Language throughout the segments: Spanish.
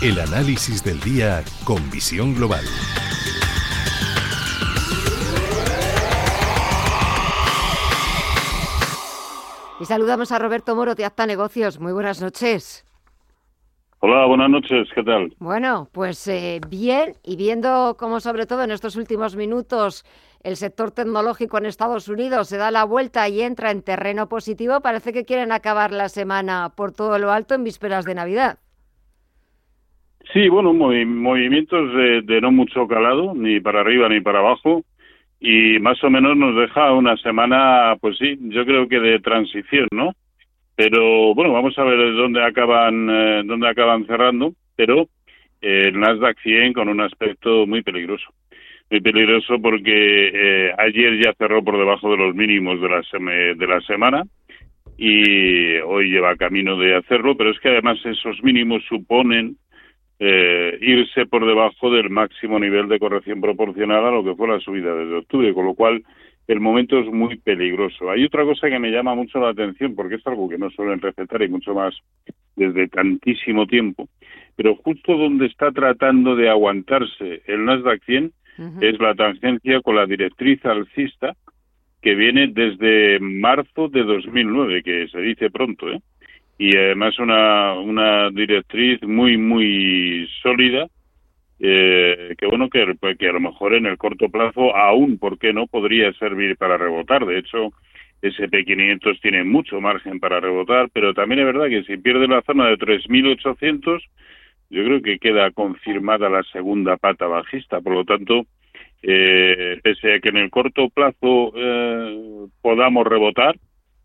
El análisis del día con visión global. Y saludamos a Roberto Moro de Acta Negocios. Muy buenas noches. Hola, buenas noches, ¿qué tal? Bueno, pues eh, bien, y viendo cómo sobre todo en estos últimos minutos el sector tecnológico en Estados Unidos se da la vuelta y entra en terreno positivo, parece que quieren acabar la semana por todo lo alto en vísperas de Navidad. Sí, bueno, movimientos de no mucho calado, ni para arriba ni para abajo y más o menos nos deja una semana, pues sí, yo creo que de transición, ¿no? Pero bueno, vamos a ver dónde acaban, eh, dónde acaban cerrando, pero eh, el Nasdaq 100 con un aspecto muy peligroso. Muy peligroso porque eh, ayer ya cerró por debajo de los mínimos de la, de la semana y hoy lleva camino de hacerlo, pero es que además esos mínimos suponen eh, irse por debajo del máximo nivel de corrección proporcional a lo que fue la subida desde octubre, con lo cual el momento es muy peligroso. Hay otra cosa que me llama mucho la atención, porque es algo que no suelen recetar y mucho más desde tantísimo tiempo, pero justo donde está tratando de aguantarse el Nasdaq 100 es la tangencia con la directriz alcista que viene desde marzo de 2009, que se dice pronto, ¿eh? Y además una, una directriz muy, muy sólida, eh, que bueno, que, que a lo mejor en el corto plazo aún, ¿por qué no?, podría servir para rebotar. De hecho, SP500 tiene mucho margen para rebotar, pero también es verdad que si pierde la zona de 3.800, yo creo que queda confirmada la segunda pata bajista. Por lo tanto, eh, pese a que en el corto plazo eh, podamos rebotar,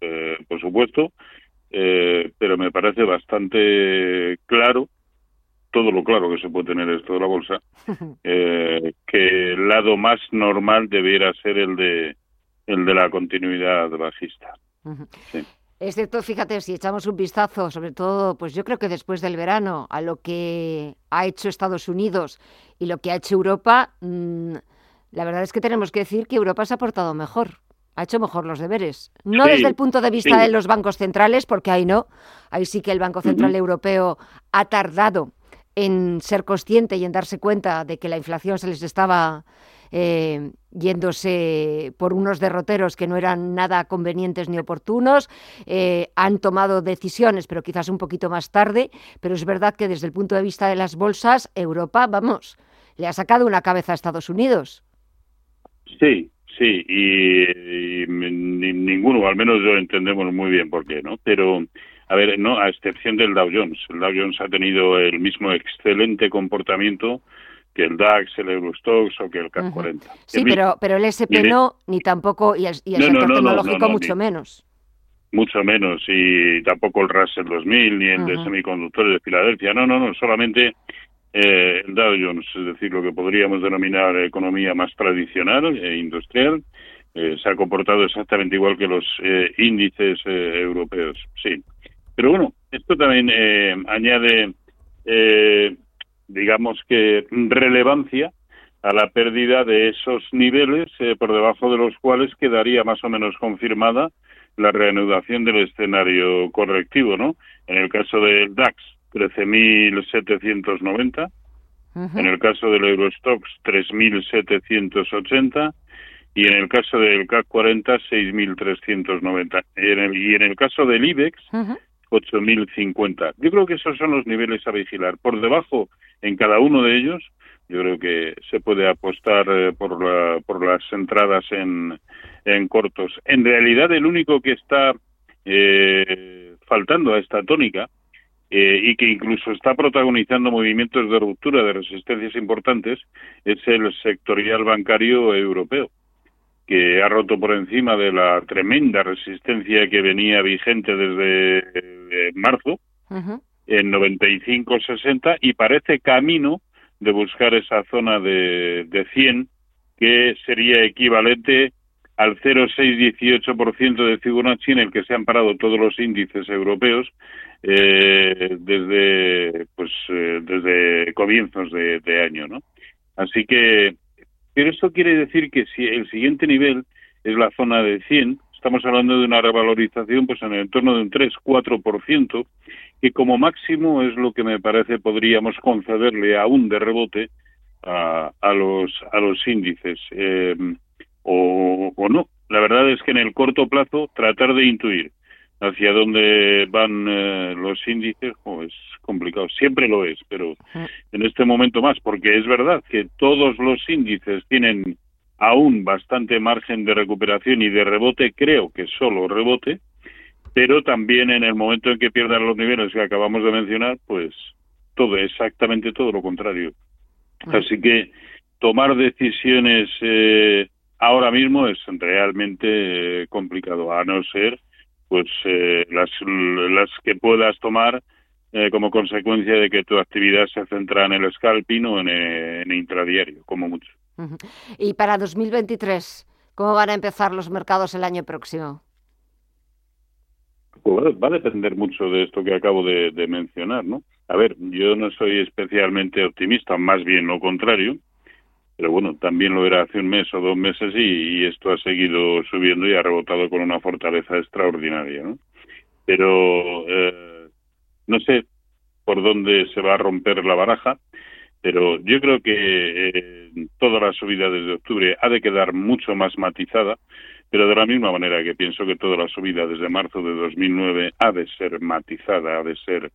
eh, por supuesto, eh, pero me parece bastante claro, todo lo claro que se puede tener esto de la bolsa, eh, que el lado más normal debiera ser el de el de la continuidad bajista. Es cierto, fíjate, si echamos un vistazo, sobre todo, pues yo creo que después del verano, a lo que ha hecho Estados Unidos y lo que ha hecho Europa, mm, la verdad es que tenemos que decir que Europa se ha portado mejor ha hecho mejor los deberes. No desde el punto de vista de los bancos centrales, porque ahí no. Ahí sí que el Banco Central Europeo ha tardado en ser consciente y en darse cuenta de que la inflación se les estaba eh, yéndose por unos derroteros que no eran nada convenientes ni oportunos. Eh, han tomado decisiones, pero quizás un poquito más tarde. Pero es verdad que desde el punto de vista de las bolsas, Europa, vamos, le ha sacado una cabeza a Estados Unidos. Sí, Sí, y, ninguno, al menos yo entendemos muy bien por qué, ¿no? Pero, a ver, no, a excepción del Dow Jones. El Dow Jones ha tenido el mismo excelente comportamiento que el DAX, el Eurostox o que el CAC 40. Sí, pero, pero el SP no, ni tampoco, y el, sector tecnológico mucho menos. Mucho menos, y tampoco el Russell 2000, ni el de semiconductores de Filadelfia. No, no, no, solamente eh, el Dow Jones, es decir, lo que podríamos denominar economía más tradicional e industrial, eh, se ha comportado exactamente igual que los eh, índices europeos, sí. Pero bueno, esto también añade, digamos que, relevancia a la pérdida de esos niveles por debajo de los cuales quedaría más o menos confirmada la reanudación del escenario correctivo, ¿no? En el caso del DAX, 13.790. En el caso del Eurostox, 3.780. Y en el caso del CAC 40, 6.390. Y en el caso del IBEX, 8.050. Yo creo que esos son los niveles a vigilar. Por debajo, en cada uno de ellos, yo creo que se puede apostar eh, por, por las entradas en, en cortos. En realidad, el único que está eh, faltando a esta tónica eh, y que incluso está protagonizando movimientos de ruptura de resistencias importantes es el sectorial bancario europeo que ha roto por encima de la tremenda resistencia que venía vigente desde eh, marzo en 95-60 y parece camino de buscar esa zona de, de 100 que sería equivalente al 0,618% de Fibonacci en el que se han parado todos los índices europeos eh, desde pues eh, desde comienzos de, año, ¿no? Así que, pero eso quiere decir que si el siguiente nivel es la zona de 100, estamos hablando de una revalorización pues en el entorno de un 3-4%, que como máximo es lo que me parece podríamos concederle aún de rebote a, a los a los índices eh, o no. La verdad es que en el corto plazo tratar de intuir hacia dónde van eh, los índices es complicado. Siempre lo es, pero en este momento más, porque es verdad que todos los índices tienen aún bastante margen de recuperación y de rebote, creo que solo rebote, pero también en el momento en que pierdan los niveles que acabamos de mencionar, pues todo, exactamente todo lo contrario. Así que tomar decisiones eh, ahora mismo es realmente eh, complicado, a no ser pues eh, las, las que puedas tomar eh, como consecuencia de que tu actividad se centra en el scalping o en, eh, en intradiario, como mucho. Y para 2023, ¿cómo van a empezar los mercados el año próximo? Pues va a depender mucho de esto que acabo de, de mencionar, ¿no? A ver, yo no soy especialmente optimista, más bien lo contrario pero bueno, también lo era hace un mes o dos meses y, esto ha seguido subiendo y ha rebotado con una fortaleza extraordinaria, ¿no? Pero eh, no sé por dónde se va a romper la baraja, pero yo creo que eh, toda la subida desde octubre ha de quedar mucho más matizada, pero de la misma manera que pienso que toda la subida desde marzo de 2009 ha de ser matizada, ha de ser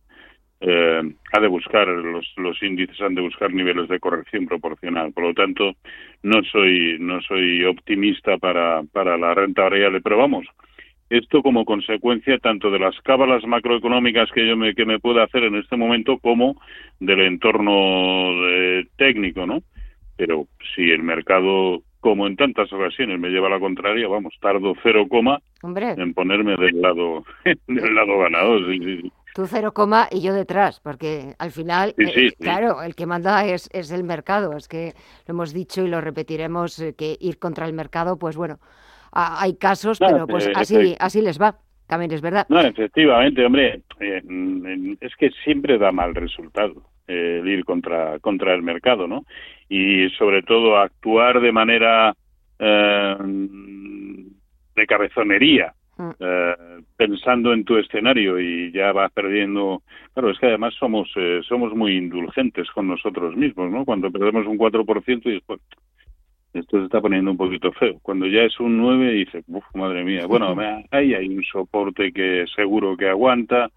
eh, ha de buscar los, los índices han de buscar niveles de corrección proporcional. Por lo tanto no soy no soy optimista para para la renta variable pero vamos esto como consecuencia tanto de las cábalas macroeconómicas que yo me que me pueda hacer en este momento como del entorno eh, técnico no pero si el mercado como en tantas ocasiones me lleva a la contraria, vamos, tardo cero coma en ponerme del lado del lado ganador. Sí, Tú cero coma y yo detrás, porque al final, eh, claro, el que manda es, es el mercado. Es que lo hemos dicho y lo repetiremos, eh, que ir contra el mercado, pues bueno, hay casos, pero pues eh, así, así les va. También es verdad. No, efectivamente, hombre, es que siempre da mal resultado el ir contra, contra el mercado, ¿no? Y sobre todo actuar de manera de cabezonería, Eh, pensando en tu escenario y ya vas perdiendo. Claro, es que además somos eh, somos muy indulgentes con nosotros mismos, ¿no? Cuando perdemos un 4% y después esto se está poniendo un poquito feo. Cuando ya es un 9 dices, uff, madre mía, bueno, ahí hay un soporte que seguro que aguanta.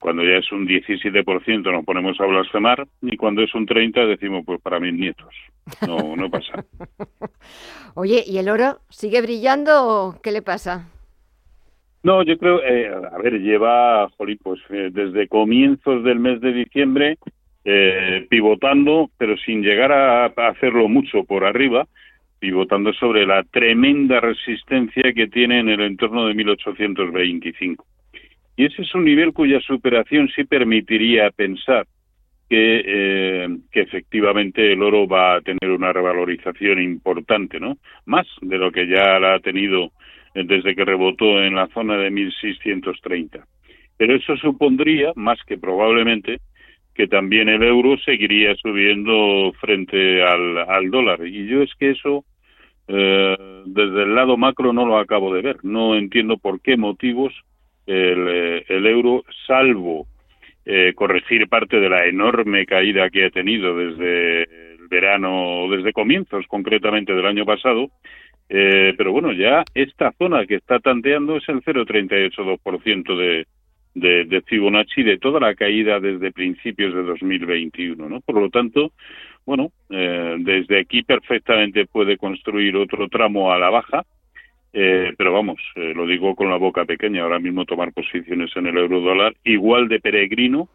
Cuando ya es un 17% nos ponemos a blasfemar y cuando es un 30 decimos, pues para mis nietos. No, no pasa. Oye, ¿y el oro sigue brillando o qué le pasa? No, yo creo, eh, a ver, lleva, jolín, pues eh, desde comienzos del mes de diciembre eh, pivotando, pero sin llegar a, hacerlo mucho por arriba, pivotando sobre la tremenda resistencia que tiene en el entorno de 1825. Y ese es un nivel cuya superación sí permitiría pensar que, que efectivamente el oro va a tener una revalorización importante, ¿no? Más de lo que ya la ha tenido desde que rebotó en la zona de 1630. Pero eso supondría, más que probablemente, que también el euro seguiría subiendo frente al, dólar. Y yo es que eso, eh, desde el lado macro, no lo acabo de ver. No entiendo por qué motivos el, eh, euro, salvo eh, corregir parte de la enorme caída que ha tenido desde el verano, desde comienzos concretamente del año pasado, eh, pero bueno, ya esta zona que está tanteando es el 0,382% de, de, de Fibonacci de toda la caída desde principios de 2021, ¿no? Por lo tanto, bueno, eh, desde aquí perfectamente puede construir otro tramo a la baja, eh, pero vamos, eh, lo digo con la boca pequeña, ahora mismo tomar posiciones en el euro dólar igual de peregrino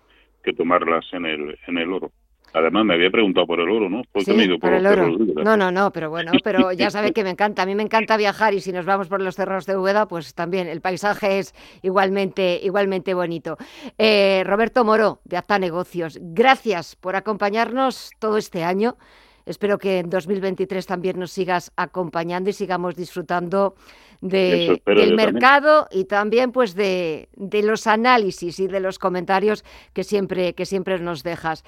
que tomarlas en el, en el oro. Además, me había preguntado por el oro, ¿no? sí, por, el oro. No, no, no, pero bueno, pero ya sabe que me encanta. A mí me encanta viajar y si nos vamos por los cerros de Úbeda, pues también el paisaje es igualmente, igualmente bonito. Eh, Roberto Moro, de Apta Negocios, gracias por acompañarnos todo este año. Espero que en 2023 también nos sigas acompañando y sigamos disfrutando de, del mercado y también pues de, de, los análisis y de los comentarios que siempre, que siempre nos dejas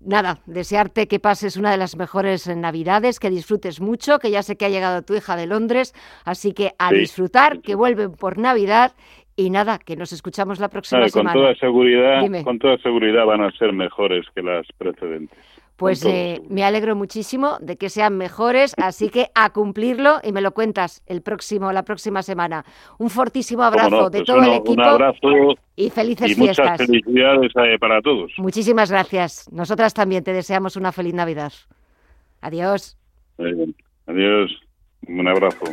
nada, desearte que pases una de las mejores Navidades, que disfrutes mucho, que ya sé que ha llegado tu hija de Londres, así que a disfrutar, que vuelven por Navidad Y nada, que nos escuchamos la próxima semana. Con toda seguridad, Dime. con toda seguridad van a ser mejores que las precedentes. Pues eh, me alegro muchísimo de que sean mejores, así que a cumplirlo y me lo cuentas el próximo, la próxima semana. Un fortísimo abrazo no, de pues todo uno- el equipo Un abrazo y felices y muchas fiestas. felicidades eh, para todos. Muchísimas gracias. Nosotras también te deseamos una feliz Navidad. Adiós. Eh, adiós, un abrazo.